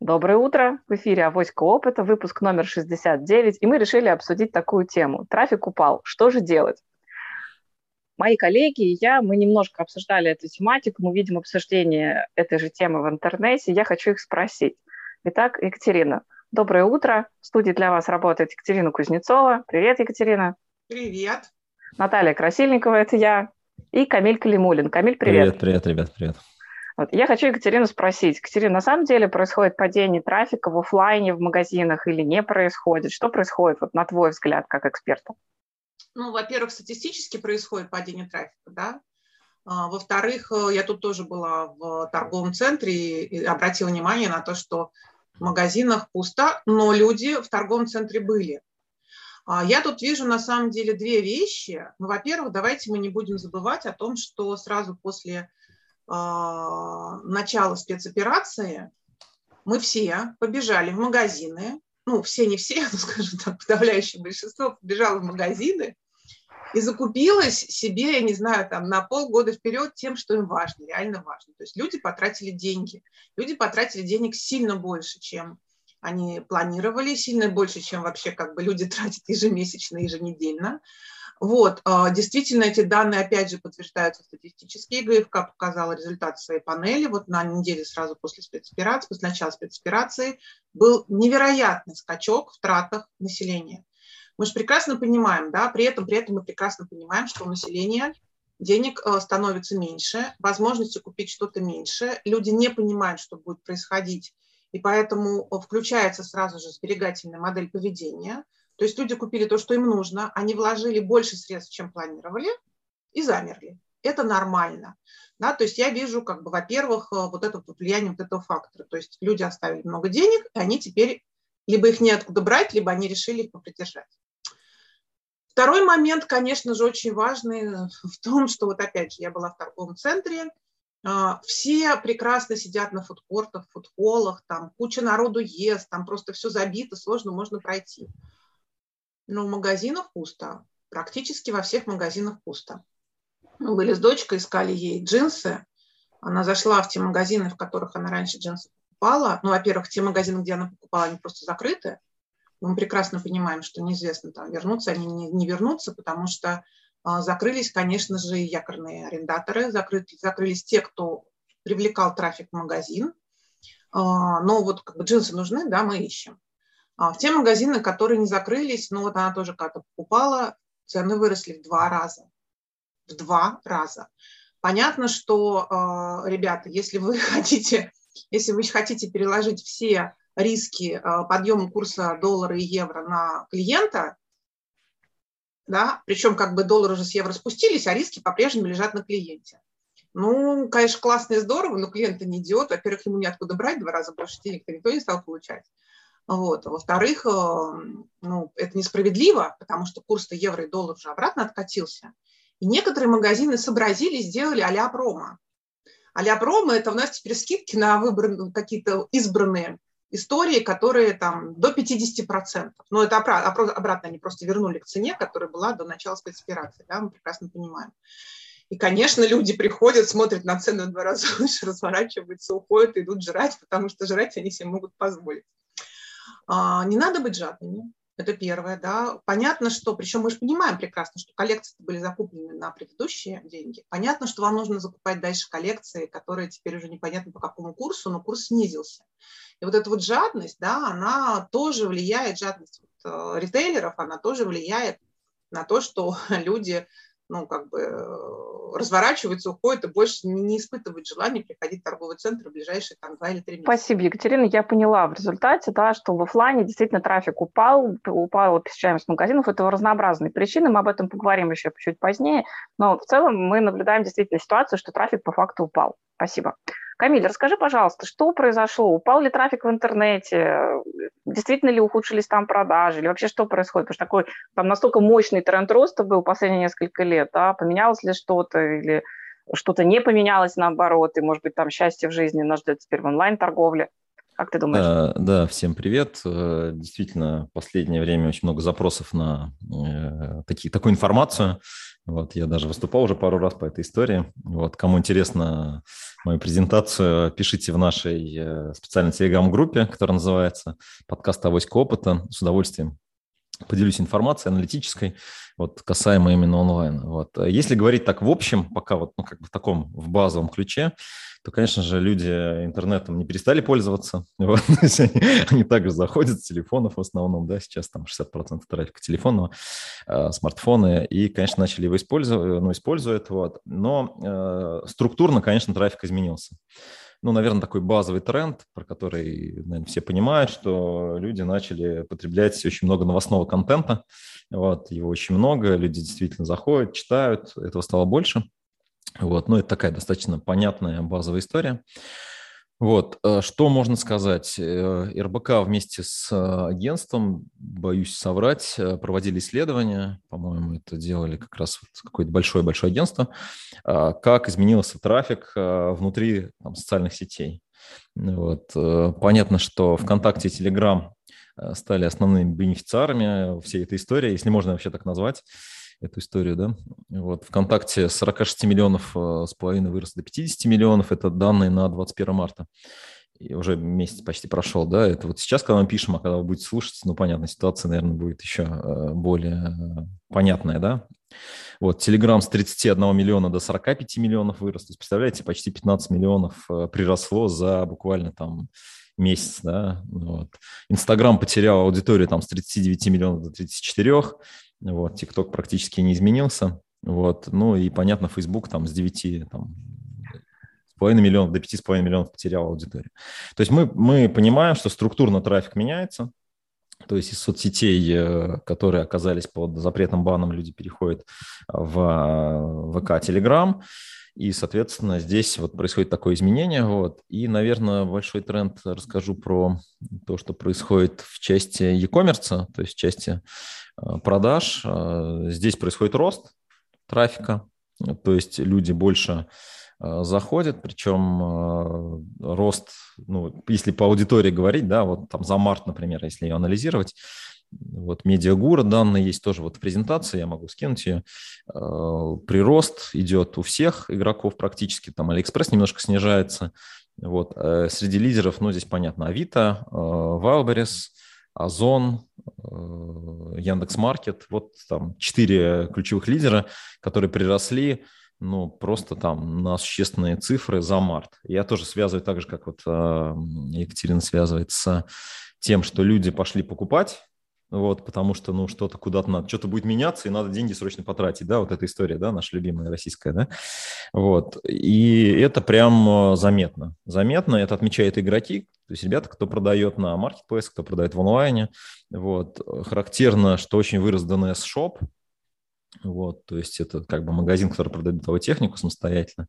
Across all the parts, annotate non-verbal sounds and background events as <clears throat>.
Доброе утро! В эфире «Авоська опыта», выпуск номер 69, и мы решили обсудить такую тему. Трафик упал, что же делать? Мои коллеги и я, мы немножко обсуждали эту тематику, мы видим обсуждение этой же темы в интернете, я хочу их спросить. Итак, Екатерина, доброе утро. В студии для вас работает Екатерина Кузнецова. Привет, Екатерина. Привет. Наталья Красильникова, это я. И Камиль Калимулин. Камиль, привет. Привет, привет, ребят, привет. Вот. Я хочу Екатерину спросить. Екатерина, на самом деле происходит падение трафика в офлайне, в магазинах или не происходит? Что происходит, вот, на твой взгляд, как эксперта? Ну, во-первых, статистически происходит падение трафика, да. А, во-вторых, э, я тут тоже была в торговом центре и обратила внимание на то, что в магазинах пусто, но люди в торговом центре были. А, я тут вижу на самом деле две вещи. Ну, во-первых, давайте мы не будем забывать о том, что сразу после начала спецоперации мы все побежали в магазины, ну, все не все, <laughs> ну, скажем так, подавляющее большинство побежало в магазины и закупилась себе, я не знаю, там на полгода вперед тем, что им важно, реально важно. То есть люди потратили деньги. Люди потратили денег сильно больше, чем они планировали, сильно больше, чем вообще как бы люди <laughs> тратят ежемесячно, еженедельно. Вот, а, действительно, эти данные, опять же, подтверждаются статистически. ГФК показала результат своей панели. Вот на неделе сразу после спецоперации, после начала спецоперации, был невероятный скачок в тратах населения. Мы же прекрасно понимаем, да, при этом, при этом мы прекрасно понимаем, что у населения денег а, становится меньше, возможности купить что-то меньше, люди не понимают, что будет происходить, и поэтому включается сразу же сберегательная модель поведения – то есть люди купили то, что им нужно, они вложили больше средств, чем планировали, и замерли. Это нормально. Да, то есть я вижу, как бы, во-первых, э, вот это влияние вот этого фактора. То есть люди оставили много денег, и они теперь либо их неоткуда брать, либо они решили их попридержать. Второй момент, конечно же, очень важный в том, что вот опять же я была в торговом центре, а, все прекрасно сидят на фудкортах, фудхолах, там куча народу ест, там просто все забито, сложно можно пройти. Но в магазинах пусто. Практически во всех магазинах пусто. Мы были с дочкой, искали ей джинсы. Она зашла в те магазины, в которых она раньше джинсы покупала. Ну, во-первых, те магазины, где она покупала, они просто закрыты. Мы прекрасно понимаем, что неизвестно, там, вернутся они, не, не вернутся, потому что а, закрылись, конечно же, якорные арендаторы, закрыли, закрылись те, кто привлекал трафик в магазин. А, но вот как бы джинсы нужны, да, мы ищем. А в те магазины, которые не закрылись, ну вот она тоже как-то покупала, цены выросли в два раза. В два раза. Понятно, что, э, ребята, если вы <laughs> хотите, если вы хотите переложить все риски э, подъема курса доллара и евро на клиента, да, причем как бы доллар уже с евро спустились, а риски по-прежнему лежат на клиенте. Ну, конечно, классно и здорово, но клиент не идиот. Во-первых, ему неоткуда брать два раза больше денег, никто не стал получать. Вот. Во-вторых, э, ну, это несправедливо, потому что курс-то евро и доллар уже обратно откатился. И некоторые магазины сообразили, сделали а-ля промо. А-ля промо – это у нас теперь скидки на выбранные, какие-то избранные истории, которые там до 50%. Но это обратно они просто вернули к цене, которая была до начала спецоперации, да, мы прекрасно понимаем. И, конечно, люди приходят, смотрят на цену в два раза <laughs> выше, разворачиваются, уходят, идут жрать, потому что жрать они себе могут позволить. А, не надо быть жадными, это первое, да. Понятно, что, причем мы же понимаем прекрасно, что коллекции были закуплены на предыдущие деньги. Понятно, что вам нужно закупать дальше коллекции, которые теперь уже непонятно по какому курсу, но курс снизился. И вот эта вот жадность, да, она тоже влияет, жадность вот, э, ритейлеров, она тоже влияет на то, что <laughs> люди ну, как бы э, разворачиваются, уходят и больше не, испытывают желания приходить в торговый центр в ближайшие там два или три месяца. Спасибо, Екатерина. Я поняла в результате, да, что в офлайне действительно трафик упал, упала посещаемость магазинов. Это разнообразные причины, мы об этом поговорим еще чуть позднее, но в целом мы наблюдаем действительно ситуацию, что трафик по факту упал. Спасибо. Камиль, расскажи, пожалуйста, что произошло? Упал ли трафик в интернете? Действительно ли ухудшились там продажи? Или вообще что происходит? Потому что такой там настолько мощный тренд роста был последние несколько лет, да? поменялось ли что-то или что-то не поменялось наоборот, и, может быть, там счастье в жизни нас ждет теперь в онлайн-торговле? Как ты думаешь? Да, да, всем привет. Э, действительно, в последнее время очень много запросов на э, такие, такую информацию. Вот, я даже выступал уже пару раз по этой истории. Вот, кому интересно мою презентацию, пишите в нашей э, специальной телеграм-группе, которая называется «Подкаст Авоська опыта». С удовольствием поделюсь информацией аналитической, вот, касаемо именно онлайн. Вот. Если говорить так в общем, пока вот, ну, как бы в таком, в базовом ключе, то, конечно же, люди интернетом не перестали пользоваться. <laughs> Вот. они, также заходят с телефонов в основном, да, сейчас там 60% трафика телефонного, э, смартфоны, и, конечно, начали его использовать, ну, используют, вот. но э, структурно, конечно, трафик изменился ну, наверное, такой базовый тренд, про который, наверное, все понимают, что люди начали потреблять очень много новостного контента. Вот, его очень много, люди действительно заходят, читают, этого стало больше. Вот, ну, это такая достаточно понятная базовая история. Вот, э, что можно сказать? Э, РБК вместе с э, агентством, боюсь соврать, проводили исследования, по-моему, это делали как раз какое-то большое-большое агентство, как изменился трафик внутри там, социальных сетей. Вот. Понятно, что ВКонтакте и Телеграм стали основными бенефициарами всей этой истории, если можно вообще так назвать эту историю, да. Вот ВКонтакте 46 миллионов э, с половиной вырос до 50 миллионов, это данные на 21 марта. И уже месяц почти прошел, да, это вот сейчас, когда мы пишем, а когда вы будете слушать, ну, понятно, ситуация, наверное, будет еще э, более э, понятная, да. Вот, Telegram с 31 миллиона до 45 миллионов вырос, то есть, представляете, почти 15 миллионов приросло за буквально там месяц, да, вот. Инстаграм потерял аудиторию там с 39 миллионов до 34, вот, TikTok практически не изменился. Вот, ну и, понятно, Facebook там с 9, там, половиной миллионов до 5,5 миллионов потерял аудиторию. То есть мы, мы понимаем, что структурно трафик меняется, то есть из соцсетей, э, которые оказались под запретным баном, люди переходят в э, ВК, Телеграм. И, соответственно, здесь вот происходит такое изменение. Вот. И, наверное, большой тренд расскажу про то, что происходит в части e-commerce, то есть в части э, продаж. Э, здесь происходит рост трафика, то есть люди больше э, заходят, причем рост, ну, если по аудитории говорить, да, вот там за март, например, если ее анализировать, вот медиагура данные есть тоже вот в презентации, я могу скинуть ее. Э, прирост идет у всех игроков практически, там Алиэкспресс немножко снижается. Вот. Э, среди лидеров, ну, здесь понятно, Авито, э, Wildberries, Озон, Яндекс.Маркет. Вот там четыре ключевых лидера, которые приросли ну, просто там на существенные цифры за март. Я тоже связываю так же, как вот Екатерина связывает с тем, что люди пошли покупать вот, потому что, ну, что-то куда-то надо, что-то будет меняться, и надо деньги срочно потратить, да, вот эта история, да, наша любимая российская, да, вот, и это прям э, заметно, заметно, это отмечают игроки, то есть ребята, кто продает на маркетплейс, кто продает в онлайне, вот, характерно, что очень вырос DNS Shop, вот, то есть это как бы магазин, который продает бытовую технику самостоятельно.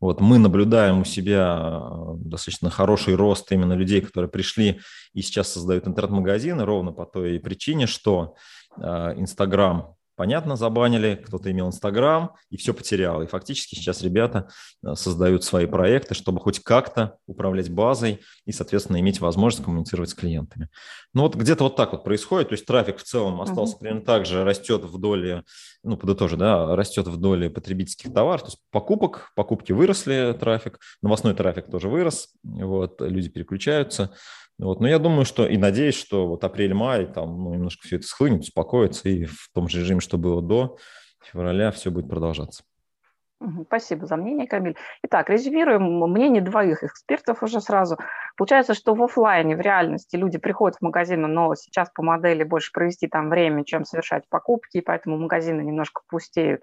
Вот, мы наблюдаем у себя э, достаточно хороший рост именно людей, которые пришли и сейчас создают интернет-магазины ровно по той причине, что э, Инстаграм понятно, забанили, кто-то имел Инстаграм и все потерял. И фактически сейчас ребята э, создают свои проекты, чтобы хоть как-то управлять базой и, соответственно, иметь возможность коммуницировать с клиентами. Ну вот где-то вот так вот происходит, то есть трафик в целом остался uh-huh. примерно так же, растет вдоль, ну подытожи, да, растет вдоль потребительских товаров, то есть покупок, покупки выросли трафик, новостной трафик тоже вырос, вот, люди переключаются, вот. Но я думаю, что и надеюсь, что вот апрель-май там ну, немножко все это схлынет, успокоится, и в том же режиме, что было до февраля, все будет продолжаться. Спасибо за мнение, Камиль. Итак, резюмируем мнение двоих экспертов уже сразу. Получается, что в офлайне, в реальности люди приходят в магазины, но сейчас по модели больше провести там время, чем совершать покупки, и поэтому магазины немножко пустеют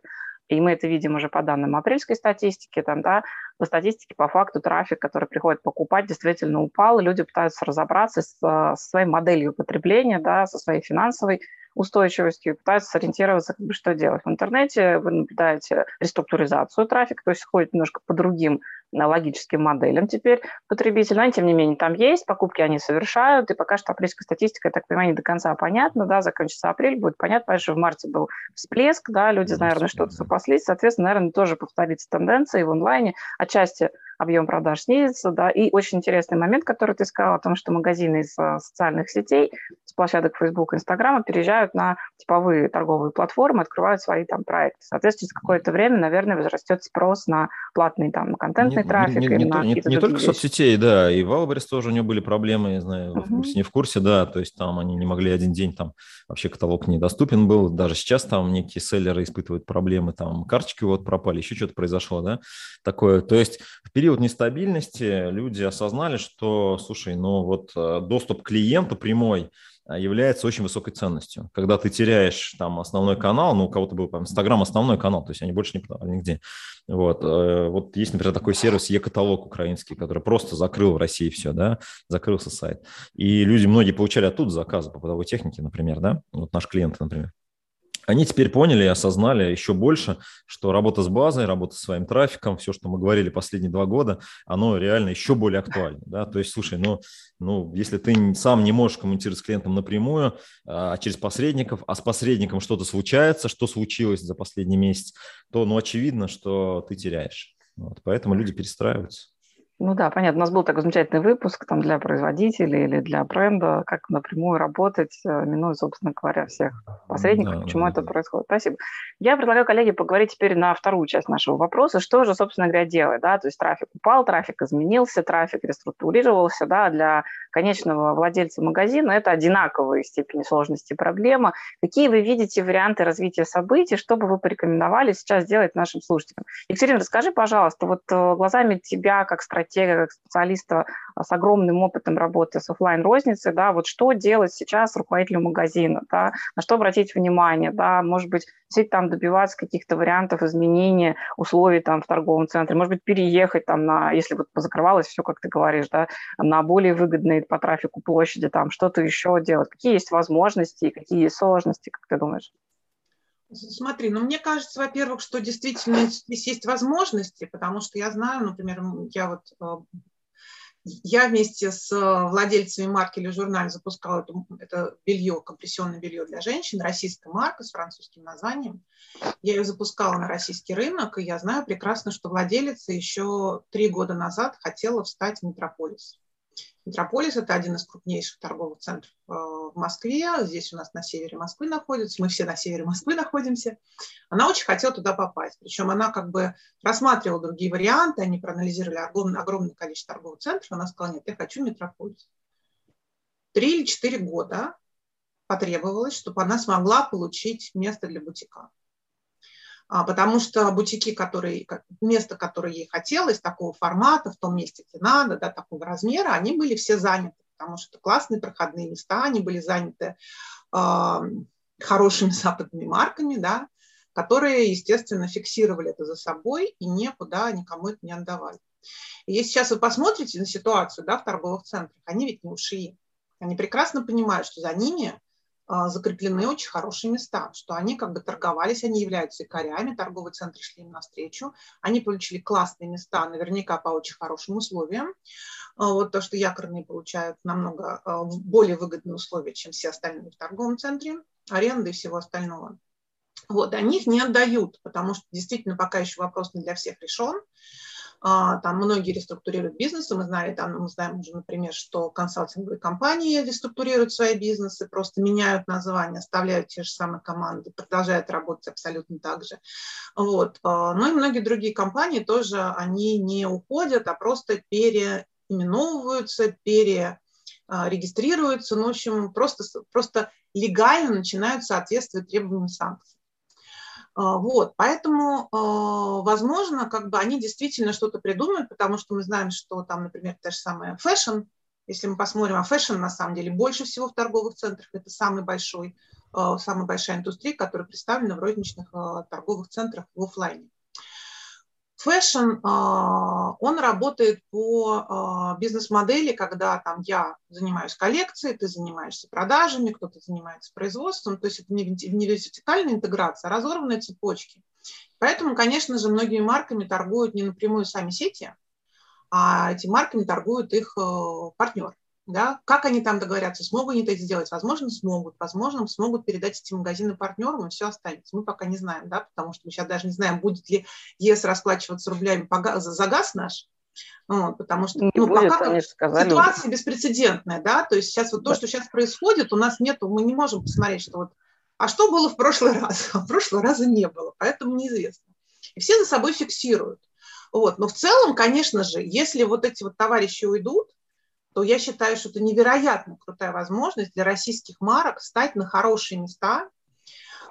и мы это видим уже по данным апрельской статистики, там, да, по статистике, по факту трафик, который приходит покупать, действительно упал, люди пытаются разобраться с, со своей моделью потребления, да, со своей финансовой устойчивостью, пытаются сориентироваться, как бы, что делать. В интернете вы наблюдаете реструктуризацию трафика, то есть ходит немножко по другим логическим моделям теперь потребитель, но тем не менее там есть, покупки они совершают, и пока что апрельская статистика, я так понимаю, не до конца понятна, да, закончится апрель, будет понятно, потому что в марте был всплеск, да, люди, наверное, что-то запаслись, соответственно, наверное, тоже повторится тенденция и в онлайне, отчасти объем продаж снизится, да, и очень интересный момент, который ты сказал о том, что магазины из э, социальных сетей, с площадок Facebook, Instagram переезжают на типовые торговые платформы, открывают свои там проекты. Соответственно, через какое-то время, наверное, возрастет спрос на платный там контентный не, трафик не, не, не, на не, не только вещи. соцсетей, да, и в Алберес тоже у него были проблемы, я знаю, uh-huh. в курсе, не в курсе, да, то есть там они не могли один день, там вообще каталог недоступен был, даже сейчас там некие селлеры испытывают проблемы, там карточки вот пропали, еще что-то произошло, да, такое. То есть в период нестабильности люди осознали, что, слушай, ну вот э, доступ к клиенту прямой – а, является очень высокой ценностью. Когда ты теряешь там основной канал, ну, у кого-то был там Инстаграм основной канал, то есть они больше не продавали нигде. Вот, э, вот есть, например, такой сервис Е-каталог украинский, который просто закрыл в России все, да, закрылся сайт. И люди, многие получали оттуда заказы по подовой технике, например, да, вот наши клиенты, например они теперь поняли и осознали еще больше, что работа с базой, работа с своим трафиком, все, что мы говорили последние два года, оно реально еще более актуально. Да? То есть, слушай, ну, ну, если ты сам не можешь коммуницировать с клиентом напрямую, а через посредников, а с посредником что-то случается, что случилось за последний месяц, то, ну, очевидно, что ты теряешь. Вот, поэтому люди перестраиваются. Ну да, понятно. У нас был такой замечательный выпуск там для производителей или для бренда, как напрямую работать, э, минуя, собственно говоря, всех посредников, да, почему да, это да. происходит. Спасибо. Я предлагаю, коллеги, поговорить теперь на вторую часть нашего вопроса. Что же, собственно говоря, делать? Да? То есть трафик упал, трафик изменился, трафик реструктурировался. Да? Для конечного владельца магазина это одинаковые степени сложности проблемы. Какие вы видите варианты развития событий, что бы вы порекомендовали сейчас сделать нашим слушателям? Екатерина, расскажи, пожалуйста, вот э, глазами тебя как стратегии, стратега, как специалиста с огромным опытом работы с офлайн розницей да, вот что делать сейчас руководителю магазина, да, на что обратить внимание, да, может быть, действительно там добиваться каких-то вариантов изменения условий там в торговом центре, может быть, переехать там на, если вот позакрывалось все, как ты говоришь, да, на более выгодные по трафику площади, там что-то еще делать, какие есть возможности, какие есть сложности, как ты думаешь? Смотри, ну мне кажется, во-первых, что действительно здесь есть возможности, потому что я знаю, например, я вот э, я вместе с владельцами марки или журнале запускала это, это белье, компрессионное белье для женщин, российская марка с французским названием. Я ее запускала на российский рынок, и я знаю прекрасно, что владелица еще три года назад хотела встать в метрополис. Метрополис – это один из крупнейших торговых центров э, в Москве. Здесь у нас на севере Москвы находится. Мы все на севере Москвы находимся. Она очень хотела туда попасть. Причем она как бы рассматривала другие варианты. Они проанализировали огромное, огромное количество торговых центров. Она сказала, нет, я хочу Метрополис. Три или четыре года потребовалось, чтобы она смогла получить место для бутика. А, потому что бутики, которые, место, которое ей хотелось, такого формата, в том месте, где надо, да, такого размера, они были все заняты, потому что классные проходные места, они были заняты э, хорошими <laughs> западными марками, да, которые, естественно, фиксировали это за собой и никуда никому это не отдавали. И если сейчас вы посмотрите на ситуацию да, в торговых центрах, они ведь не ушли. Они прекрасно понимают, что за ними закреплены очень хорошие места, что они как бы торговались, они являются якорями, торговые центры шли им навстречу, они получили классные места, наверняка по очень хорошим условиям. А, вот то, что якорные получают намного а, более выгодные условия, чем все остальные в торговом центре, аренды и всего остального. Вот, они их не отдают, потому что действительно пока еще вопрос не для всех решен. А, там многие реструктурируют бизнесы. Мы знали, там, мы знаем уже, например, что консалтинговые компании реструктурируют свои бизнесы, просто меняют название, оставляют те же самые команды, продолжают работать абсолютно так же. Вот. А, ну и многие другие компании тоже, они не уходят, а просто переименовываются, перерегистрируются, ну, в общем, просто, просто легально начинают соответствовать требованиям санкций. А, вот, поэтому, а, возможно, как бы они действительно что-то придумают, потому что мы знаем, что там, например, та же самая fashion, если мы посмотрим, а fashion на самом деле больше всего в торговых центрах, это самый большой, а, самая большая индустрия, которая представлена в розничных торговых центрах в офлайне. Fashion, а, он работает по а, бизнес-модели, когда там я занимаюсь коллекцией, ты занимаешься продажами, кто-то занимается производством, то есть это не вертикальная интеграция, а разорванные цепочки. Поэтому, конечно же, многими марками торгуют не напрямую сами сети, а этими марками торгуют их э, партнеры да, как они там договорятся, смогут они это сделать, возможно, смогут, возможно, смогут передать эти магазины партнерам, и все останется. Мы пока не знаем, да, потому что мы сейчас даже не знаем, будет ли ЕС расплачиваться рублями за газ наш, Вот, потому что Не ну, будет, пока же сказали ситуация беспрецедентная, да, то есть сейчас вот то, что сейчас происходит, у нас нету, мы не можем посмотреть, что вот, а что было в прошлый раз? <laughs> А в прошлый раза не было, поэтому неизвестно. И все за собой фиксируют. Вот. Но в целом, конечно же, если вот эти вот товарищи уйдут, то я считаю, что это невероятно крутая возможность для российских марок стать на хорошие места.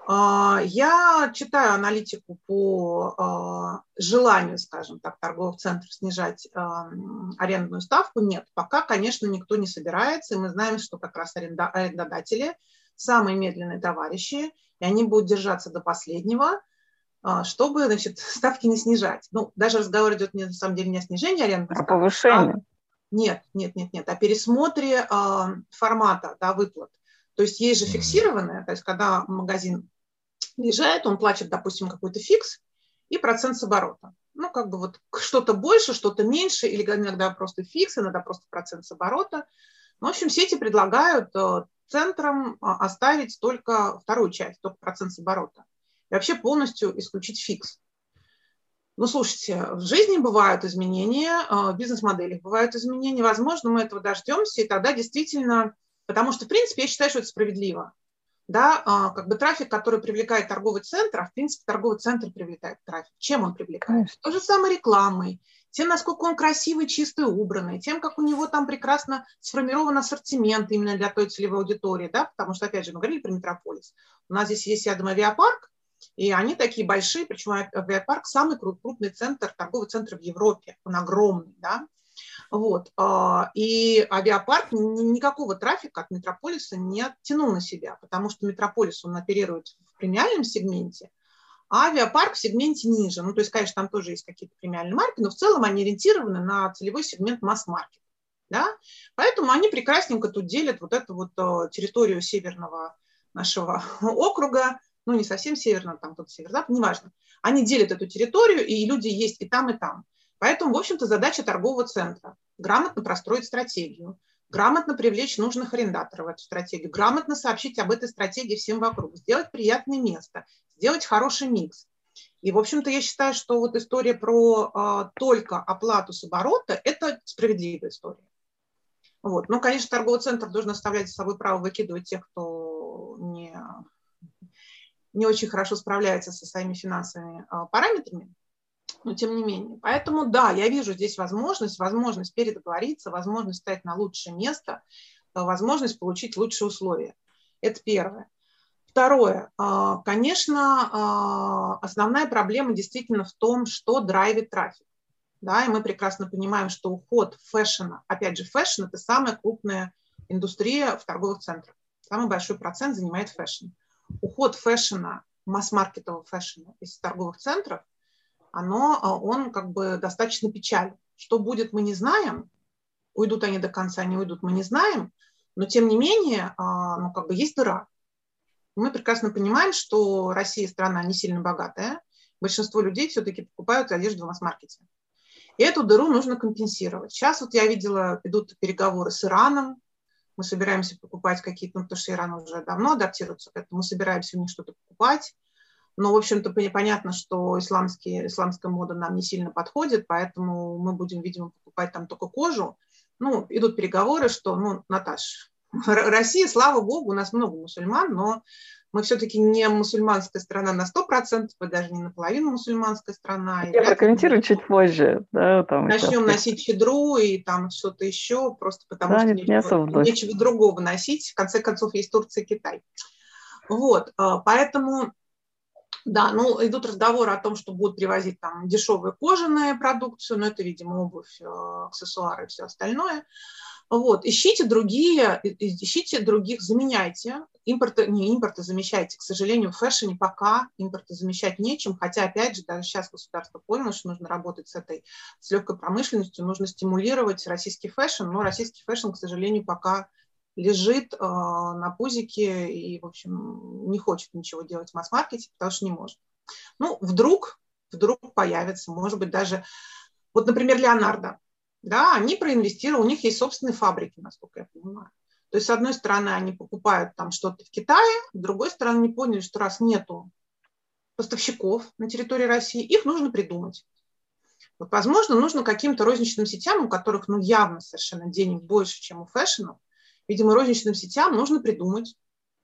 А, я читаю аналитику по а, желанию, скажем так, торговых центров снижать а, арендную ставку. Нет, пока, конечно, никто не собирается, и мы знаем, что как раз арендодатели самые медленные товарищи, и они будут держаться до последнего, чтобы значит, <laughs> ставки не снижать. Ну, даже разговор идет не, на самом деле не о снижении ставки, а повышении. А нет, нет, нет, нет. О пересмотре э, формата да, выплат. То есть есть же фиксированное, то есть когда магазин въезжает, он платит, допустим, какой-то фикс и процент с оборота. Ну, как бы вот что-то больше, что-то меньше, или иногда просто фикс, иногда просто процент с оборота. Ну, в общем, сети предлагают э, центрам оставить только вторую часть, только процент с оборота. И вообще полностью исключить фикс. Ну, слушайте, в жизни бывают изменения, а, в бизнес-моделях бывают изменения. Возможно, мы этого дождемся, и тогда действительно, потому что, в принципе, я считаю, что это справедливо. Да, а, как бы трафик, который привлекает торговый центр, а в принципе торговый центр привлекает трафик. Чем он привлекает? То же самое рекламой, тем, насколько он красивый, чистый, убранный, тем, как у него там прекрасно сформирован ассортимент именно для той целевой аудитории, да, потому что, опять же, мы говорили про метрополис. У нас здесь есть рядом авиапарк, и они такие большие, причем авиапарк самый крупный центр, торговый центр в Европе, он огромный, да. Вот. А, и авиапарк никакого трафика от метрополиса не оттянул на себя, потому что метрополис, он оперирует в премиальном сегменте, а авиапарк в сегменте ниже. Ну, то есть, конечно, там тоже есть какие-то премиальные марки, но в целом они ориентированы на целевой сегмент масс-маркет. Да? Поэтому они прекрасненько тут делят вот эту вот э, территорию северного нашего <laughs> округа ну не совсем северно, там тут север-запад, неважно. Они делят эту территорию, и люди есть и там, и там. Поэтому, в общем-то, задача торгового центра – грамотно простроить стратегию, грамотно привлечь нужных арендаторов в эту стратегию, грамотно сообщить об этой стратегии всем вокруг, сделать приятное место, сделать хороший микс. И, в общем-то, я считаю, что вот история про а, только оплату с оборота – это справедливая история. Вот. Ну, конечно, торговый центр должен оставлять за собой право выкидывать тех, кто не очень хорошо справляется со своими финансовыми а, параметрами, но тем не менее. Поэтому да, я вижу здесь возможность, возможность передоговориться, возможность стать на лучшее место, а, возможность получить лучшие условия. Это первое. Второе. А, конечно, основная проблема действительно в том, что драйвит трафик. Да, и мы прекрасно понимаем, что уход fashion а, опять же, fashion – это самая крупная индустрия в торговых центрах. Самый большой процент занимает fashion уход fashion а, масс-маркетового fashion а из торговых центров, оно, а, он как бы достаточно печален. Что будет, мы не знаем. Уйдут они до конца, не уйдут, мы не знаем. Но тем не менее, а, ну, как бы есть дыра. Мы прекрасно понимаем, что Россия страна не сильно богатая. Большинство людей все-таки покупают одежду в масс-маркете. И эту дыру нужно компенсировать. Сейчас вот я видела, идут переговоры с Ираном, мы собираемся покупать какие-то, ну, потому что Иран уже давно адаптируется к этому, мы собираемся у них что-то покупать. Но, в общем-то, понятно, что исламские, исламская мода нам не сильно подходит, поэтому мы будем, видимо, покупать там только кожу. Ну, идут переговоры, что, ну, Наташ, <laughs> Россия, слава богу, у нас много мусульман, но мы все-таки не мусульманская страна на 100%, и даже не наполовину мусульманская страна. Я прокомментирую чуть позже. Да, там Начнем это... носить чедру и там что-то еще, просто потому да, что нет, нечего, нечего другого носить. В конце концов, есть Турция и Китай. Вот, а, поэтому, да, ну, идут разговоры о том, что будут привозить там дешевую кожаную продукцию, но это, видимо, обувь, а, аксессуары и все остальное. Вот, ищите другие, ищите других, заменяйте. Импорта, не импорта замещайте. К сожалению, в фэшне пока импорта замещать нечем, хотя, опять же, даже сейчас государство поняlo, что нужно работать с этой, с легкой промышленностью, нужно стимулировать российский fashion, но российский fashion, к сожалению, пока лежит э, на пузике и, в общем, не хочет ничего делать в масс-маркете, потому что не может. Ну, вдруг, вдруг появится, может быть, даже... Вот, например, Леонардо да, они проинвестировали, у них есть собственные фабрики, насколько я понимаю. То есть, с одной стороны, они покупают там что-то в Китае, с другой стороны, они поняли, что раз нету поставщиков на территории России, их нужно придумать. Вот, возможно, нужно каким-то розничным сетям, у которых ну, явно совершенно денег больше, чем у fashion ов, видимо, розничным сетям нужно придумать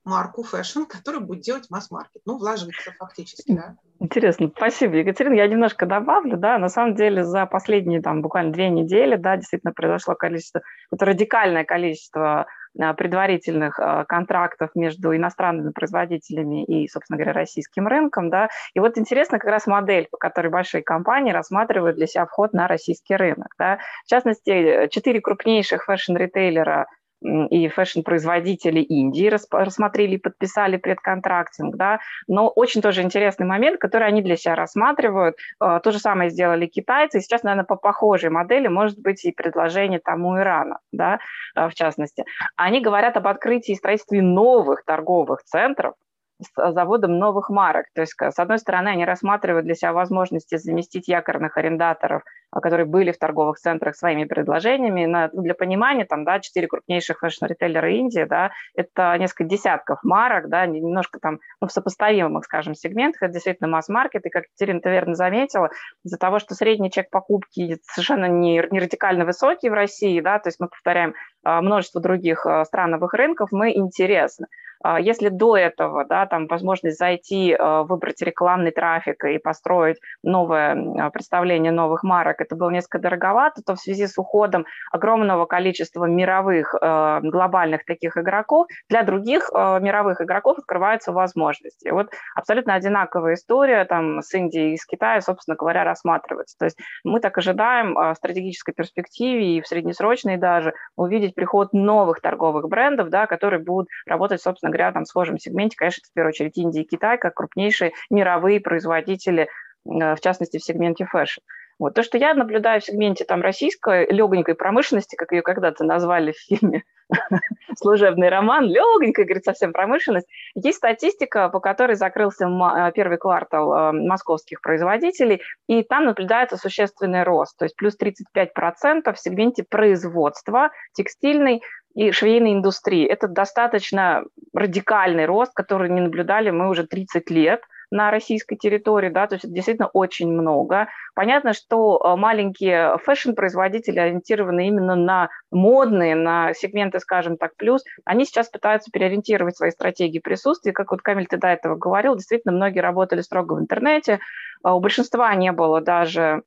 марку fashion, который будет делать масс-маркет. Ну, влаживается фактически, да. Интересно, спасибо, Екатерина. Я немножко добавлю, да, на самом деле за последние там буквально две недели, да, действительно произошло количество, это радикальное количество а, предварительных а, контрактов между иностранными производителями и, собственно говоря, российским рынком, да, и вот интересно как раз модель, по которой большие компании рассматривают для себя вход на российский рынок, да, в частности, четыре крупнейших фэшн-ритейлера – и фэшн-производители Индии рассмотрели и подписали предконтрактинг, да, но очень тоже интересный момент, который они для себя рассматривают. А, то же самое сделали китайцы, и сейчас, наверное, по похожей модели может быть и предложение тому Ирана, да, а, в частности. Они говорят об открытии и строительстве новых торговых центров, с заходом новых марок. То есть, с одной стороны, они рассматривают для себя возможности заместить якорных арендаторов, а, которые были в торговых центрах своими предложениями. На, для понимания, там, да, четыре крупнейших фэшн-ритейлера Индии, да, это несколько десятков марок, да, немножко там, ну, в сопоставимых, скажем, сегментах, это действительно масс-маркет, и, как Екатерина, верно заметила, из-за того, что средний чек покупки совершенно не, не радикально высокий в России, да, то есть мы повторяем а, множество других страновых рынков, мы интересны. А, если до этого, да, там возможность зайти, а, выбрать рекламный трафик и построить новое а, представление новых марок, это было несколько дороговато, то в связи с уходом огромного количества мировых глобальных таких игроков, для других мировых игроков открываются возможности. Вот абсолютно одинаковая история там с Индией и с Китаем, собственно говоря, рассматривается. То есть мы так ожидаем в стратегической перспективе и в среднесрочной даже увидеть приход новых торговых брендов, да, которые будут работать, собственно говоря, там, в схожем сегменте, конечно, это в первую очередь Индия и Китай, как крупнейшие мировые производители, э, в частности, в сегменте фэшн. Вот. То, что я наблюдаю в сегменте там, российской легонькой промышленности, как ее когда-то назвали в фильме <laughs> «Служебный роман», легонькая, говорит, совсем промышленность, есть статистика, по которой закрылся э, первый квартал э, московских производителей, и там наблюдается существенный рост, то есть плюс 35% в сегменте производства текстильной, и швейной индустрии. Это достаточно радикальный рост, который не наблюдали мы уже 30 лет на российской территории, да, то есть это действительно очень много. Понятно, что э, маленькие фэшн-производители, ориентированные именно на модные, на сегменты, скажем так, плюс, они сейчас пытаются переориентировать свои стратегии присутствия. Как вот Камиль, ты до этого говорил, действительно, многие работали строго в интернете, а у большинства не было даже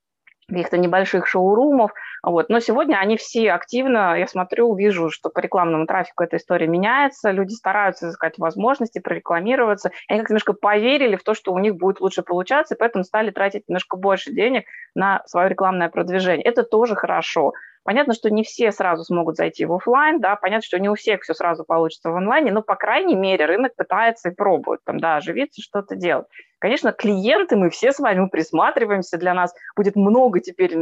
каких-то небольших шоурумов, вот. Но сегодня они все активно, я смотрю, вижу, что по рекламному трафику эта история меняется, люди стараются искать возможности, прорекламироваться, они как-то немножко поверили в то, что у них будет лучше получаться, и поэтому стали тратить немножко больше денег на свое рекламное продвижение. Это тоже хорошо. Понятно, что не все сразу смогут зайти в офлайн, да, понятно, что не у всех все сразу получится в онлайне, но, по крайней мере, рынок пытается и пробует, там, да, оживиться, что-то делать. Конечно, клиенты, мы все с вами присматриваемся, для нас будет много теперь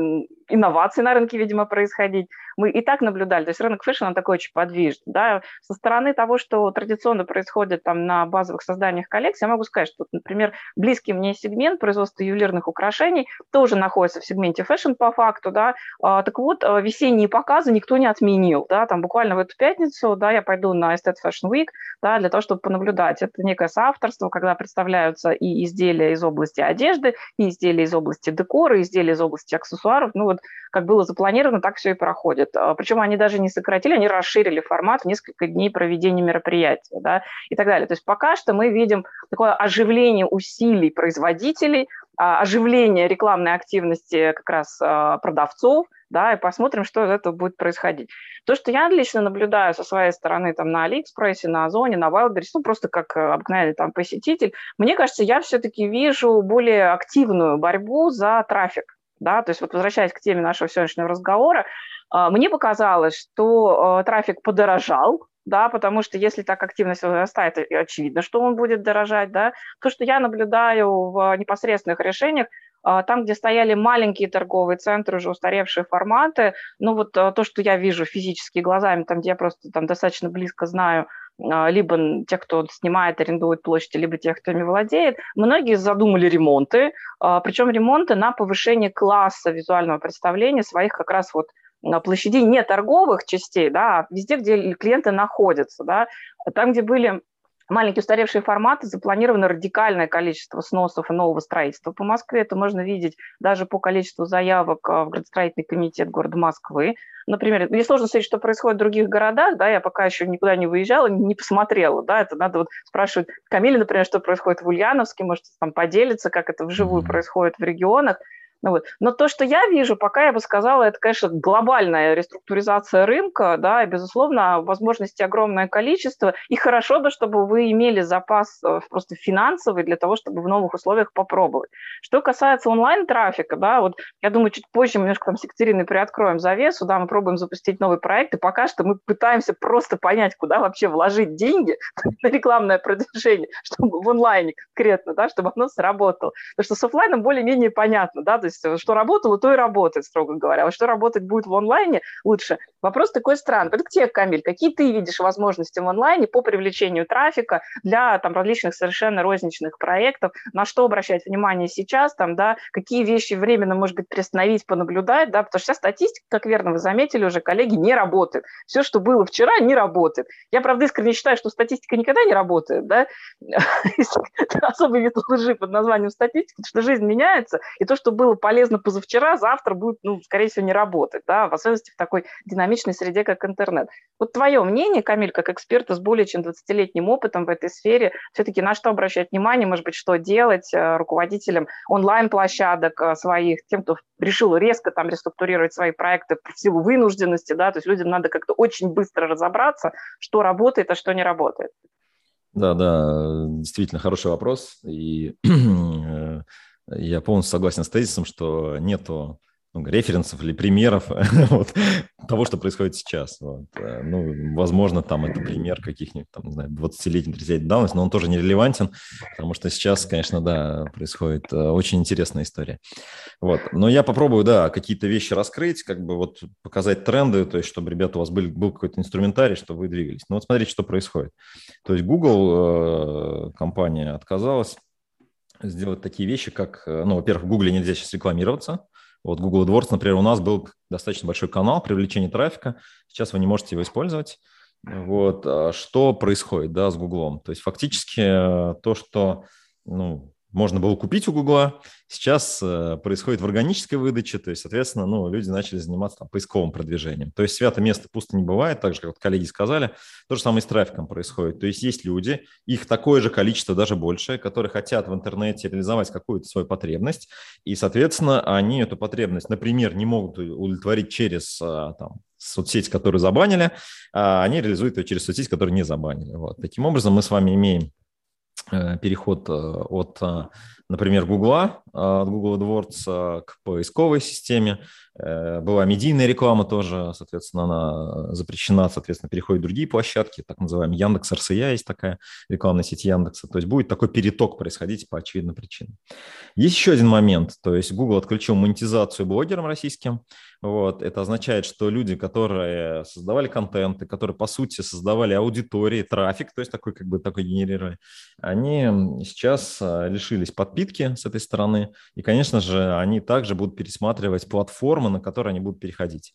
инноваций на рынке, видимо, происходить. Мы и так наблюдали, то есть рынок фэшн, он такой очень подвижный. Да? Со стороны того, что традиционно происходит там на базовых созданиях коллекций, я могу сказать, что, например, близкий мне сегмент производства ювелирных украшений тоже находится в сегменте фэшн по факту, да, а, так вот, а, весенние показы никто не отменил, да, там буквально в эту пятницу, да, я пойду на Estet Fashion Week, да, для того, чтобы понаблюдать. Это некое соавторство, когда представляются и из изделия из области одежды, и изделия из области декора, и изделия из области аксессуаров. Ну вот как было запланировано, так все и проходит. А, Причем они даже не сократили, они расширили формат в несколько дней проведения мероприятия да, и так далее. То есть пока что мы видим такое оживление усилий производителей, а, оживление рекламной активности как раз а, продавцов, да, и посмотрим, что из этого будет происходить. То, что я лично наблюдаю со своей стороны там на Алиэкспрессе, на Озоне, на Wildberries, ну, просто как э, обыкновенный там посетитель, мне кажется, я все-таки вижу более активную борьбу за трафик, да, то есть вот возвращаясь к теме нашего сегодняшнего разговора, а, мне показалось, что э, трафик подорожал, да, потому что если так активность возрастает, очевидно, что он будет дорожать, да. То, что я наблюдаю в непосредственных решениях, там, где стояли маленькие торговые центры, уже устаревшие форматы, ну вот а, то, что я вижу физически глазами, там, где я просто там достаточно близко знаю, а, либо тех, кто снимает, арендует площади, либо тех, кто ими владеет, многие задумали ремонты, причем ремонты на повышение класса визуального представления своих как раз вот площадей не торговых частей, да, а везде, где клиенты находятся, да, там, где были маленькие устаревшие форматы, запланировано радикальное количество сносов и нового строительства по Москве. Это можно видеть даже по количеству заявок в градостроительный комитет города Москвы. Например, мне сложно сказать, что происходит в других городах, да, я пока еще никуда не выезжала, не посмотрела, да, это надо вот спрашивать Камиле, например, что происходит в Ульяновске, может, там поделиться, как это вживую происходит в регионах. Ну, вот. Но то, что я вижу, пока я бы сказала, это, конечно, глобальная реструктуризация рынка, да, и, безусловно, возможностей огромное количество, и хорошо бы, чтобы вы имели запас э, просто финансовый для того, чтобы в новых условиях попробовать. Что касается онлайн-трафика, да, вот я думаю, чуть позже мы немножко там с Екатериной приоткроем завесу, да, мы пробуем запустить новый проект, и пока что мы пытаемся просто понять, куда вообще вложить деньги <laughs> на рекламное продвижение, чтобы в онлайне конкретно, да, чтобы оно сработало. Потому что с офлайном более-менее понятно, да, то есть есть э, что работало, то и работает, строго говоря. А что работать будет в онлайне лучше? Вопрос такой странный. Это к тебе, Камиль. Какие ты видишь возможности в онлайне по привлечению трафика для там, различных совершенно розничных проектов? На что обращать внимание сейчас? Там, да, какие вещи временно, может быть, приостановить, понаблюдать? Да? Потому что вся статистика, как верно вы заметили уже, коллеги, не работает. Все, что было вчера, не работает. Я, правда, искренне считаю, что статистика никогда не работает. Да? Особый вид лжи под названием статистика, что жизнь меняется, и то, что было полезно позавчера, завтра будет, ну, скорее всего, не работать, да, в особенности в такой динамичной среде, как интернет. Вот твое мнение, Камиль, как эксперта с более чем 20-летним опытом в этой сфере, все-таки на что обращать внимание, может быть, что делать э, руководителям онлайн-площадок э, своих, тем, кто решил резко там реструктурировать свои проекты в силу вынужденности, да, то есть людям надо как-то очень быстро разобраться, что работает, а что не работает. Да, да, действительно хороший вопрос. И <clears throat> э, я полностью согласен с тезисом, что нету ну, референсов или примеров <laughs> вот, того, что происходит сейчас. Вот. Э, ну, возможно, там это пример каких-нибудь, там, не знаю, 20-летней, 30-летней давности, но он тоже нерелевантен, потому что сейчас, конечно, да, происходит э, очень интересная история. Вот. Но я попробую, да, какие-то вещи раскрыть, как бы вот показать тренды, то есть чтобы, ребята, у вас был, был какой-то инструментарий, чтобы вы двигались. Ну вот смотрите, что происходит. То есть Google, э, компания, отказалась сделать такие вещи, как, э, ну, во-первых, в Google нельзя сейчас рекламироваться. Вот Google AdWords, например, у нас был достаточно большой канал привлечения трафика. Сейчас вы не можете его использовать. Вот. А что происходит да, с Google? То есть фактически э, то, что ну, можно было купить у Гугла. Сейчас э, происходит в органической выдаче, то есть, соответственно, ну, люди начали заниматься там, поисковым продвижением. То есть свято место пусто не бывает, так же, как вот коллеги сказали. То же самое с трафиком происходит. То есть есть люди, их такое же количество, даже больше, которые хотят в интернете реализовать какую-то свою потребность, и, соответственно, они эту потребность, например, не могут удовлетворить через э, там, соцсеть, которую забанили, а они реализуют ее через соцсеть, которую не забанили. Вот. Таким образом, мы с вами имеем переход э, от, э, например, Гугла, от Google AdWords к поисковой системе. Была медийная реклама тоже, соответственно, она запрещена, соответственно, переходит в другие площадки, так называемый Яндекс РСЯ есть такая рекламная сеть Яндекса. То есть будет такой переток происходить по очевидным причинам. Есть еще один момент, то есть Google отключил монетизацию блогерам российским, вот. Это означает, что люди, которые создавали контент, и которые, по сути, создавали аудитории, трафик, то есть такой, как бы, такой генерировали, они сейчас лишились подпитки с этой стороны, и, конечно же, они также будут пересматривать платформы, на которые они будут переходить.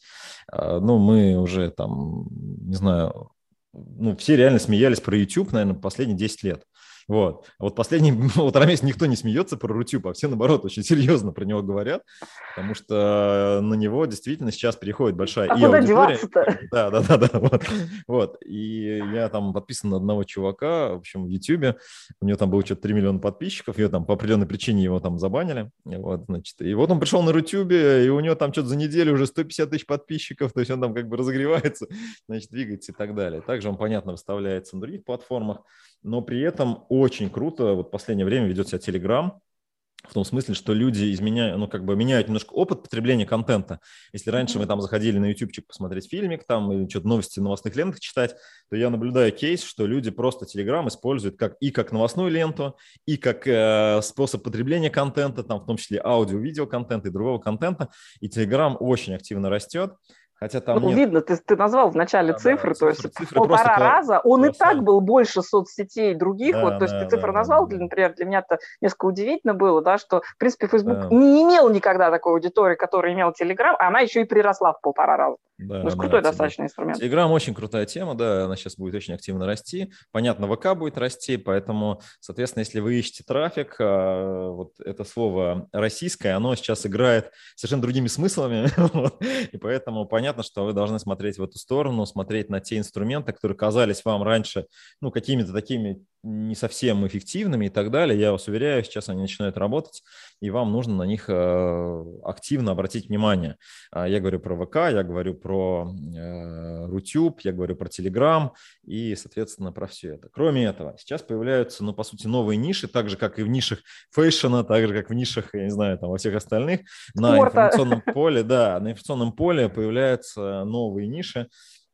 А, ну, мы уже там, не знаю, ну, все реально смеялись про YouTube, наверное, последние 10 лет. Вот. А вот последний <laughs> полтора месяца никто не смеется про Рутюб, а все, наоборот, очень <laughs> серьезно про него говорят, потому что на него действительно сейчас переходит большая а и аудитория. <laughs> Да, да, да, да. Вот. вот. И я там подписан на одного чувака, в общем, в Ютубе. У него там было что-то 3 миллиона подписчиков, и там по определенной причине его там забанили. Вот, значит. И вот он пришел на Рутюбе, и у него там что-то за неделю уже 150 тысяч подписчиков, то есть он там как бы разогревается, значит, двигается и так далее. Также он, понятно, выставляется на других платформах но при этом очень круто, вот последнее время ведет себя Telegram, в том смысле, что люди изменяют, ну, как бы меняют немножко опыт потребления контента. Если раньше мы там заходили на ютубчик посмотреть фильмик там или что-то новости в новостных лентах читать, то я наблюдаю кейс, что люди просто Telegram используют как, и как новостную ленту, и как э, способ потребления контента, там в том числе аудио-видео контента и другого контента. И Telegram очень активно растет. Хотя там ну, нет... видно, ты, ты назвал в начале да, цифры, да, то есть цифры полтора раза. Он и так был больше соцсетей других. Да, вот, то есть да, ты цифры да, назвал, да, например, для меня это несколько удивительно было, да, что, в принципе, Facebook да. не имел никогда такой аудитории, которая имел Telegram, а она еще и приросла в полтора раза. Да, ну, да, крутой да, достаточно инструмент. Telegram очень крутая тема, да, она сейчас будет очень активно расти. Понятно, ВК будет расти, поэтому, соответственно, если вы ищете трафик, а, вот это слово российское, оно сейчас играет совершенно другими смыслами, <laughs> и поэтому понятно, что вы должны смотреть в эту сторону, смотреть на те инструменты, которые казались вам раньше, ну, какими-то такими не совсем эффективными и так далее. Я вас уверяю, сейчас они начинают работать, и вам нужно на них э, активно обратить внимание. А, я говорю про ВК, я говорю про э, Рутюб, я говорю про Телеграм и, соответственно, про все это. Кроме этого, сейчас появляются, ну, по сути, новые ниши, так же, как и в нишах фэшена, так же, как в нишах, я не знаю, там, во всех остальных. Спорта. На информационном поле, да, на информационном поле появляются новые ниши,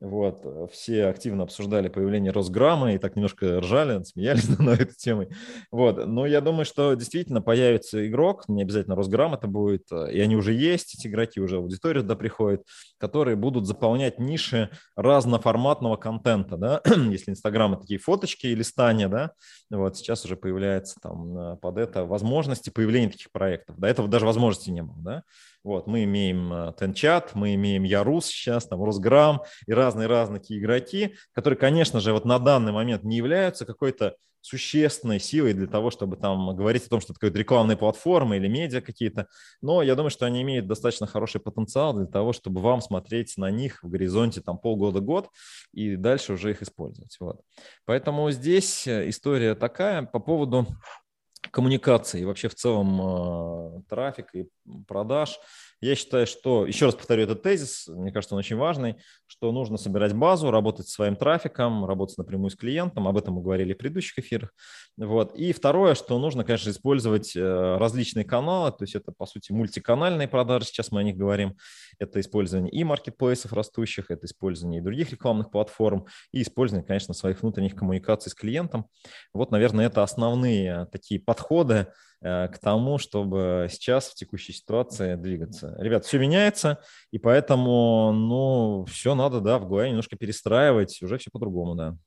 вот, э, все активно обсуждали появление Росграмма и так немножко ржали, смеялись <laughs> на эту тему. Вот, но я думаю, что действительно появится игрок, не обязательно Росграмм это будет, э, и они уже есть, эти игроки уже аудитория туда приходит, которые будут заполнять ниши разноформатного контента, да, <clears throat> если Инстаграм это такие фоточки и листания, да, вот сейчас уже появляется там э, под это возможности появления таких проектов. До этого даже возможности не было, да. Вот, мы имеем Тенчат, мы имеем Ярус сейчас, там Росграм и разные-разные такие игроки, которые, конечно же, вот на данный момент не являются какой-то существенной силой для того, чтобы там говорить о том, что это какая-то рекламная платформа или медиа какие-то. Но я думаю, что они имеют достаточно хороший потенциал для того, чтобы вам смотреть на них в горизонте там полгода-год и дальше уже их использовать. Вот. Поэтому здесь история такая по поводу коммуникации и вообще в целом э, трафика и продаж. Я считаю, что, еще раз повторю этот тезис, мне кажется, он очень важный, что нужно собирать базу, работать с своим трафиком, работать напрямую с клиентом, об этом мы говорили в предыдущих эфирах. Вот. И второе, что нужно, конечно, использовать э, различные каналы, то есть это, по сути, мультиканальные продажи, сейчас мы о них говорим, это использование и маркетплейсов растущих, это использование и других рекламных платформ, и использование, конечно, своих внутренних коммуникаций с клиентом. Вот, наверное, это основные такие подходы, к тому, чтобы сейчас в текущей ситуации двигаться. Ребят, все меняется, и поэтому, ну, все надо, да, в голове немножко перестраивать, уже все по-другому, да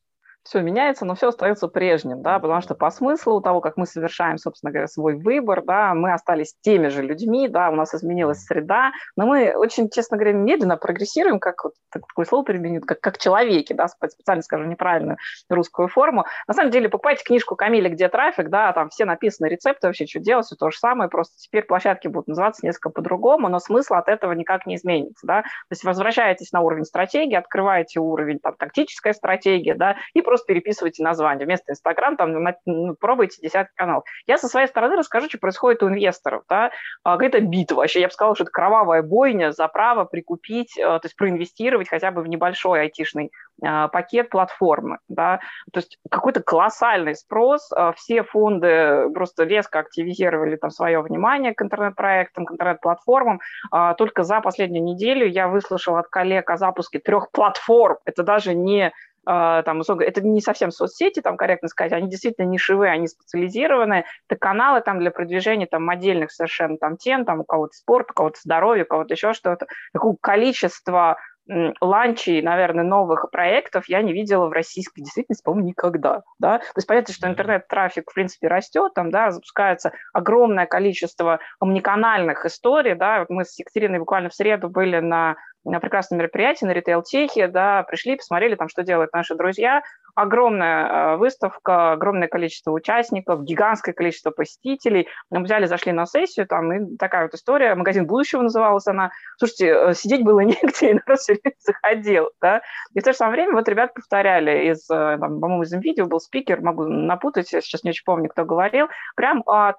все меняется, но все остается прежним, да, потому что по смыслу того, как мы совершаем, собственно говоря, свой выбор, да, мы остались теми же людьми, да, у нас изменилась среда, но мы очень, честно говоря, медленно прогрессируем, как вот такое слово применю, как, как человеки, да, специально скажу неправильную русскую форму. На самом деле, покупайте книжку Камиля «Где трафик», да, там все написаны рецепты вообще, что делать, все то же самое, просто теперь площадки будут называться несколько по-другому, но смысл от этого никак не изменится, да, то есть возвращаетесь на уровень стратегии, открываете уровень там тактическая стратегия, да, и просто просто переписывайте название. Вместо Инстаграм там ну, пробуйте десятки каналов. Я со своей стороны расскажу, что происходит у инвесторов. Да? А, какая-то битва. Вообще, я бы сказала, что это кровавая бойня за право прикупить, э, то есть проинвестировать хотя бы в небольшой айтишный а, пакет платформы. Да? То есть какой-то колоссальный спрос. А, все фонды просто резко активизировали там свое внимание к интернет-проектам, к интернет-платформам. Только за последнюю неделю я выслушала от коллег о запуске трех платформ. Это даже не а, там, это не совсем соцсети, там корректно сказать, они действительно нишевые, они специализированные, это каналы там для продвижения там отдельных совершенно там тем, там у кого-то спорт, у кого-то здоровье, у кого-то еще что-то. Такого количества ланчей, наверное, новых проектов я не видела в российской действительности, по-моему, никогда. Да? То есть понятно, что интернет-трафик, в принципе, растет, там, да, запускается огромное количество омниканальных историй. Да? Вот мы с Екатериной буквально в среду были на на прекрасном мероприятии на ритейл-техе, да, пришли, посмотрели там, что делают наши друзья. Огромная э, выставка, огромное количество участников, гигантское количество посетителей. Мы взяли, зашли на сессию, там, и такая вот история, магазин будущего называлась она. Слушайте, э, сидеть было <laughs> негде, и народ все время заходил, да. И в то же самое время вот ребят повторяли из, э, по-моему, из видео был спикер, могу напутать, я сейчас не очень помню, кто говорил, прям о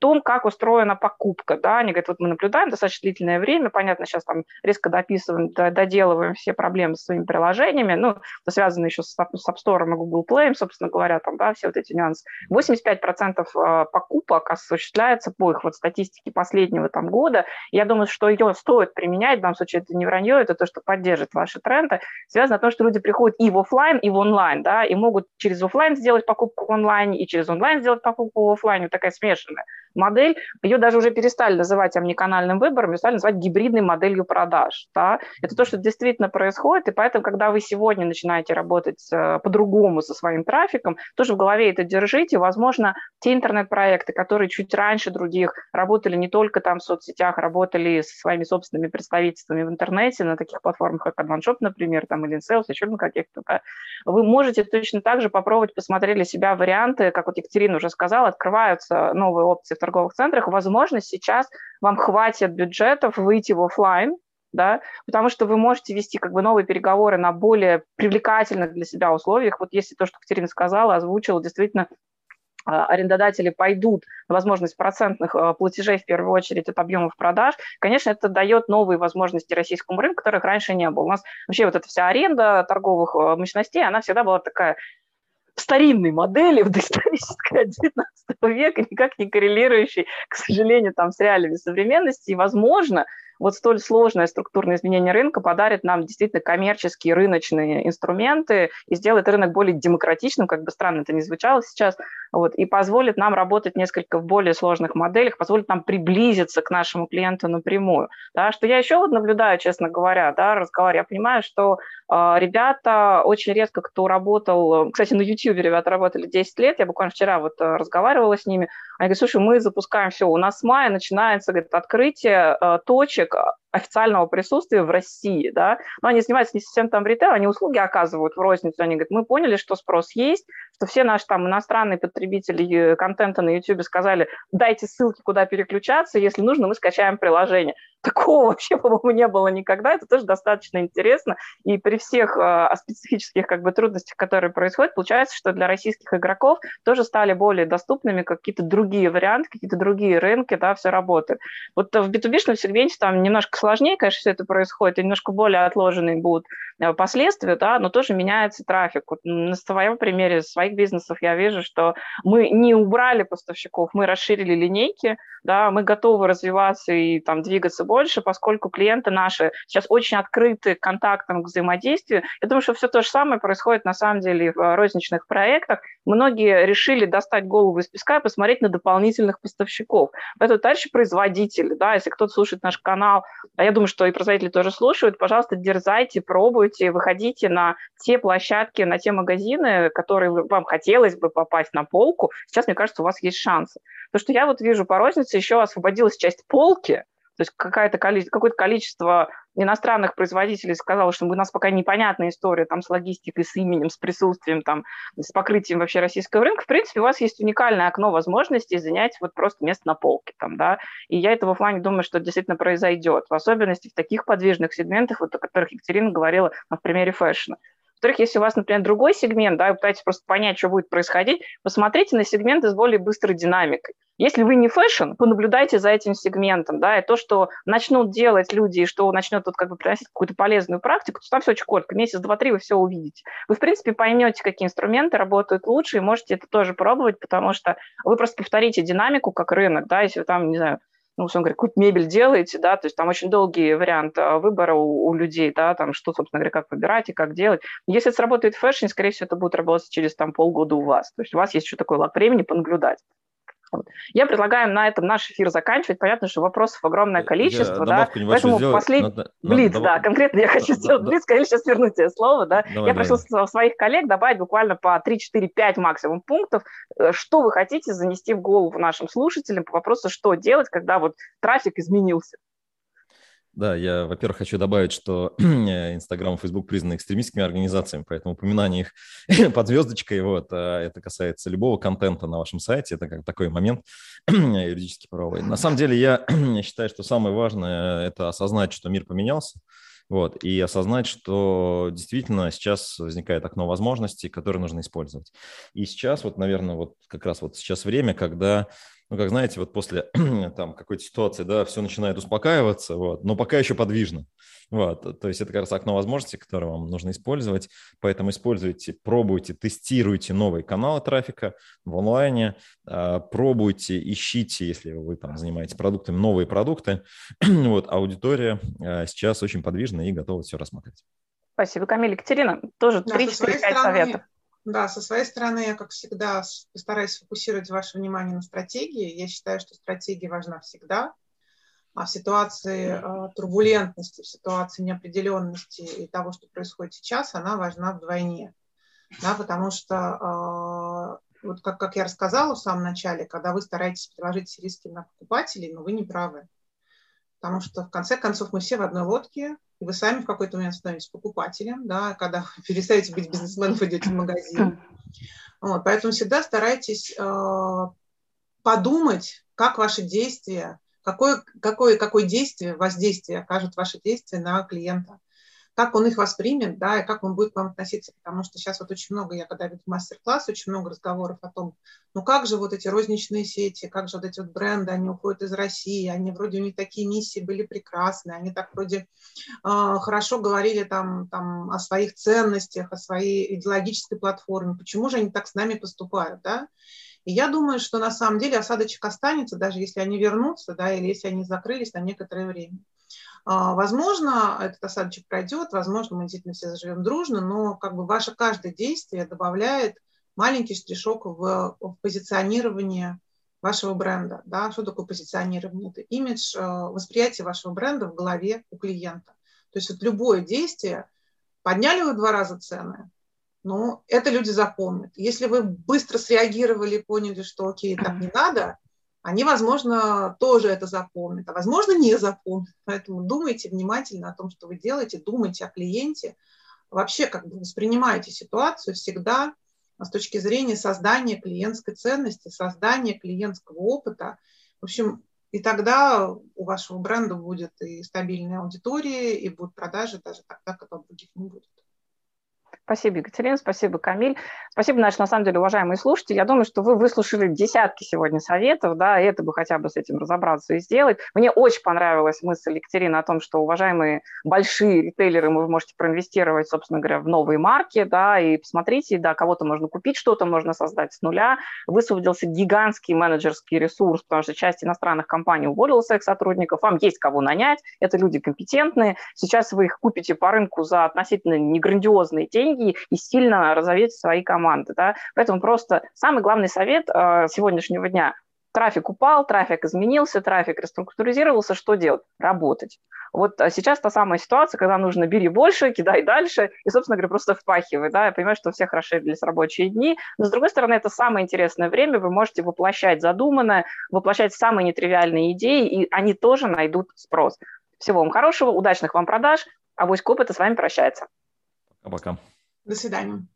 том, как устроена покупка. Да? Они говорят, вот мы наблюдаем достаточно длительное время, понятно, сейчас там резко дописываем, доделываем все проблемы с своими приложениями, ну, это связано еще с, App Store и Google Play, собственно говоря, там, да, все вот эти нюансы. 85% а, покупок осуществляется по их вот статистике последнего там года. Я думаю, что ее стоит применять, в данном случае это не вранье, это то, что поддержит ваши тренды, связано с тем, что люди приходят и в офлайн, и в онлайн, да, и могут через офлайн сделать покупку в онлайне, и через онлайн сделать покупку в офлайне, такая 是的 модель, ее даже уже перестали называть омниканальным выбором, ее стали называть гибридной моделью продаж. Да? Это то, что действительно происходит, и поэтому, когда вы сегодня начинаете работать э, по-другому со своим трафиком, тоже в голове это держите. Возможно, те интернет-проекты, которые чуть раньше других работали не только там в соцсетях, работали со своими собственными представительствами в интернете, на таких платформах, как AdvanShop, например, там, или InSales, еще на каких-то, да, вы можете точно так же попробовать посмотреть для себя варианты, как вот Екатерина уже сказала, открываются новые опции торговых центрах. Возможно, сейчас вам хватит бюджетов выйти в офлайн, да, потому что вы можете вести как бы новые переговоры на более привлекательных для себя условиях. Вот если то, что Катерина сказала, озвучила, действительно а, арендодатели пойдут на возможность процентных а, платежей в первую очередь от объемов продаж, конечно, это дает новые возможности российскому рынку, которых раньше не было. У нас вообще вот эта вся аренда торговых а, мощностей, она всегда была такая в старинной модели, в доисторической 19 века, никак не коррелирующей, к сожалению, там, с реалиями современности. И, возможно, вот столь сложное структурное изменение рынка подарит нам действительно коммерческие рыночные инструменты и сделает рынок более демократичным, как бы странно это ни звучало сейчас, вот, и позволит нам работать несколько в более сложных моделях, позволит нам приблизиться к нашему клиенту напрямую. Да, что я еще вот наблюдаю, честно говоря, да, разговор, я понимаю, что э, ребята очень редко кто работал, кстати, на YouTube ребята работали 10 лет, я буквально вчера вот э, разговаривала с ними, они говорят, слушай, мы запускаем все, у нас с мая начинается говорит, открытие э, точек официального присутствия в России, да, но они занимаются не совсем там ритейл, они услуги оказывают в розницу, они говорят, мы поняли, что спрос есть, что все наши там иностранные потребители контента на YouTube сказали, дайте ссылки, куда переключаться, если нужно, мы скачаем приложение. <laughs> Такого вообще, по-моему, не было никогда, это тоже достаточно интересно, и при всех э, специфических как бы трудностях, которые происходят, получается, что для российских игроков тоже стали более доступными какие-то другие варианты, какие-то другие рынки, да, все работает. Вот в B2B сегменте там немножко сложнее, конечно, все это происходит, и немножко более отложенные будут э, последствия, да, но тоже меняется трафик. Вот на своем примере своих бизнесов я вижу, что мы не убрали поставщиков, мы расширили линейки, да, мы готовы развиваться и там двигаться больше, поскольку клиенты наши сейчас очень открыты к контактам, к взаимодействию. Я думаю, что все то же самое происходит на самом деле в розничных проектах. Многие решили достать голову из песка и посмотреть на дополнительных поставщиков. Поэтому, товарищи производители, да, если кто-то слушает наш канал, а я думаю, что и производители тоже слушают, пожалуйста, дерзайте, пробуйте, выходите на те площадки, на те магазины, которые вам хотелось бы попасть на полку. Сейчас, мне кажется, у вас есть шансы. Потому что я вот вижу по рознице еще освободилась часть полки, то есть какое-то количество, иностранных производителей сказало, что у нас пока непонятная история там, с логистикой, с именем, с присутствием, там, с покрытием вообще российского рынка. В принципе, у вас есть уникальное окно возможностей занять вот просто место на полке. Там, да? И я этого в плане думаю, что действительно произойдет, в особенности в таких подвижных сегментах, вот, о которых Екатерина говорила на примере фэшна. Во-вторых, если у вас, например, другой сегмент, да, вы пытаетесь просто понять, что будет происходить, посмотрите на сегменты с более быстрой динамикой. Если вы не фэшн, понаблюдайте за этим сегментом, да, и то, что начнут делать люди, и что начнет тут как бы приносить какую-то полезную практику, то там все очень коротко, месяц, два, три вы все увидите. Вы, в принципе, поймете, какие инструменты работают лучше, и можете это тоже пробовать, потому что вы просто повторите динамику как рынок, да, если вы там, не знаю, ну, условно говоря, какую-то мебель делаете, да, то есть там очень долгий вариант а, выбора у, у людей, да, там что, собственно говоря, как выбирать и как делать. Если сработает в фэшне, скорее всего, это будет работать через там полгода у вас. То есть у вас есть еще такой лак времени понаблюдать. Я предлагаю на этом наш эфир заканчивать. Понятно, что вопросов огромное количество, я да. Поэтому сделать. послед... Надо, Блиц, да, конкретно я <laughs> хочу сделать Блиц, конечно, сейчас вернуть тебе слово, да. Давай, я прошу давай. своих коллег добавить буквально по 3, 4, 5 максимум пунктов, э, что вы хотите занести в голову нашим слушателям по вопросу, что делать, когда вот трафик изменился. Да, я, во-первых, хочу добавить, что <clears throat> Инстаграм и Фейсбук признаны экстремистскими организациями, поэтому упоминание их <clears throat> под звездочкой, вот, а это касается любого контента на вашем сайте, это как такой момент <clears throat> юридически правовой. На самом деле я считаю, что самое важное – это осознать, что мир поменялся, вот, и осознать, что действительно сейчас возникает окно возможностей, которые нужно использовать. И сейчас, вот, наверное, вот как раз вот сейчас время, когда ну, как знаете, вот после <clears throat> там какой-то ситуации, да, все начинает успокаиваться, вот, но пока еще подвижно. Вот, то есть это как раз окно возможностей, которое вам нужно использовать, поэтому используйте, пробуйте, тестируйте новые каналы трафика в онлайне, а, пробуйте, ищите, если вы там занимаетесь продуктами, новые продукты. <clears throat> вот, аудитория а, сейчас очень подвижна и готова все рассмотреть. Спасибо, Камиль. Екатерина, тоже 3-4-5 советов Да, со своей стороны я, как всегда, постараюсь сфокусировать ваше внимание на стратегии. Я считаю, что стратегия важна всегда. А в ситуации э, турбулентности, в ситуации неопределенности и того, что происходит сейчас, она важна вдвойне. Да, потому что, э, вот как, как я рассказала в самом начале, когда вы стараетесь переложить риски на покупателей, но вы не правы. Потому что, в конце концов, мы все в одной лодке, и вы сами в какой-то момент становитесь покупателем, да, когда <laughs> перестаете быть бизнесменом, идете в магазин. Вот, поэтому всегда старайтесь э, подумать, как ваши действия, какое, какое, какое действие, воздействие окажут ваши действия на клиента как он их воспримет, да, и как он будет к вам относиться, потому что сейчас вот очень много, я когда веду мастер-класс, очень много разговоров о том, ну как же вот эти розничные сети, как же вот эти вот бренды, они уходят из России, они вроде у них такие миссии были прекрасные, они так вроде э, хорошо говорили там, там о своих ценностях, о своей идеологической платформе, почему же они так с нами поступают, да, и я думаю, что на самом деле осадочек останется, даже если они вернутся, да, или если они закрылись на некоторое время. А, возможно, этот осадочек пройдет, возможно, мы действительно все заживем дружно, но как бы ваше каждое действие добавляет маленький штришок в, в позиционирование вашего бренда. Да? Что такое позиционирование? Это имидж, э, восприятие вашего бренда в голове у клиента. То есть вот любое действие, подняли вы два раза цены, ну, это люди запомнят. Если вы быстро среагировали, поняли, что окей, так не надо, они, возможно, тоже это запомнят, а возможно, не запомнят. Поэтому думайте внимательно о том, что вы делаете, думайте о клиенте, вообще как бы воспринимайте ситуацию всегда с точки зрения создания клиентской ценности, создания клиентского опыта. В общем, и тогда у вашего бренда будет и стабильная аудитория, и будут продажи даже тогда, когда других не будет. Спасибо, Екатерина, спасибо, Камиль. Спасибо, наши, на самом деле, уважаемые слушатели. Я думаю, что вы выслушали десятки сегодня советов, да, и это бы хотя бы с этим разобраться и сделать. Мне очень понравилась мысль Екатерины о том, что, уважаемые большие ритейлеры, вы можете проинвестировать, собственно говоря, в новые марки, да, и посмотрите, да, кого-то можно купить, что-то можно создать с нуля. Высвободился гигантский менеджерский ресурс, потому что часть иностранных компаний уволила своих сотрудников, вам есть кого нанять, это люди компетентные. Сейчас вы их купите по рынку за относительно неграндиозные деньги, стратегии и сильно разовьете свои команды. Да? Поэтому просто самый главный совет э, сегодняшнего дня Трафик упал, трафик изменился, трафик реструктуризировался. Что делать? Работать. Вот а сейчас та самая ситуация, когда нужно бери больше, кидай дальше, и, собственно говоря, просто впахивай. Да? Я понимаю, что у всех расширились рабочие дни, но, с другой стороны, это самое интересное время, вы можете воплощать задуманное, воплощать самые нетривиальные идеи, и они тоже найдут спрос. Всего вам хорошего, удачных вам продаж, а Авоська опыта с вами прощается. Пока-пока. До свидания.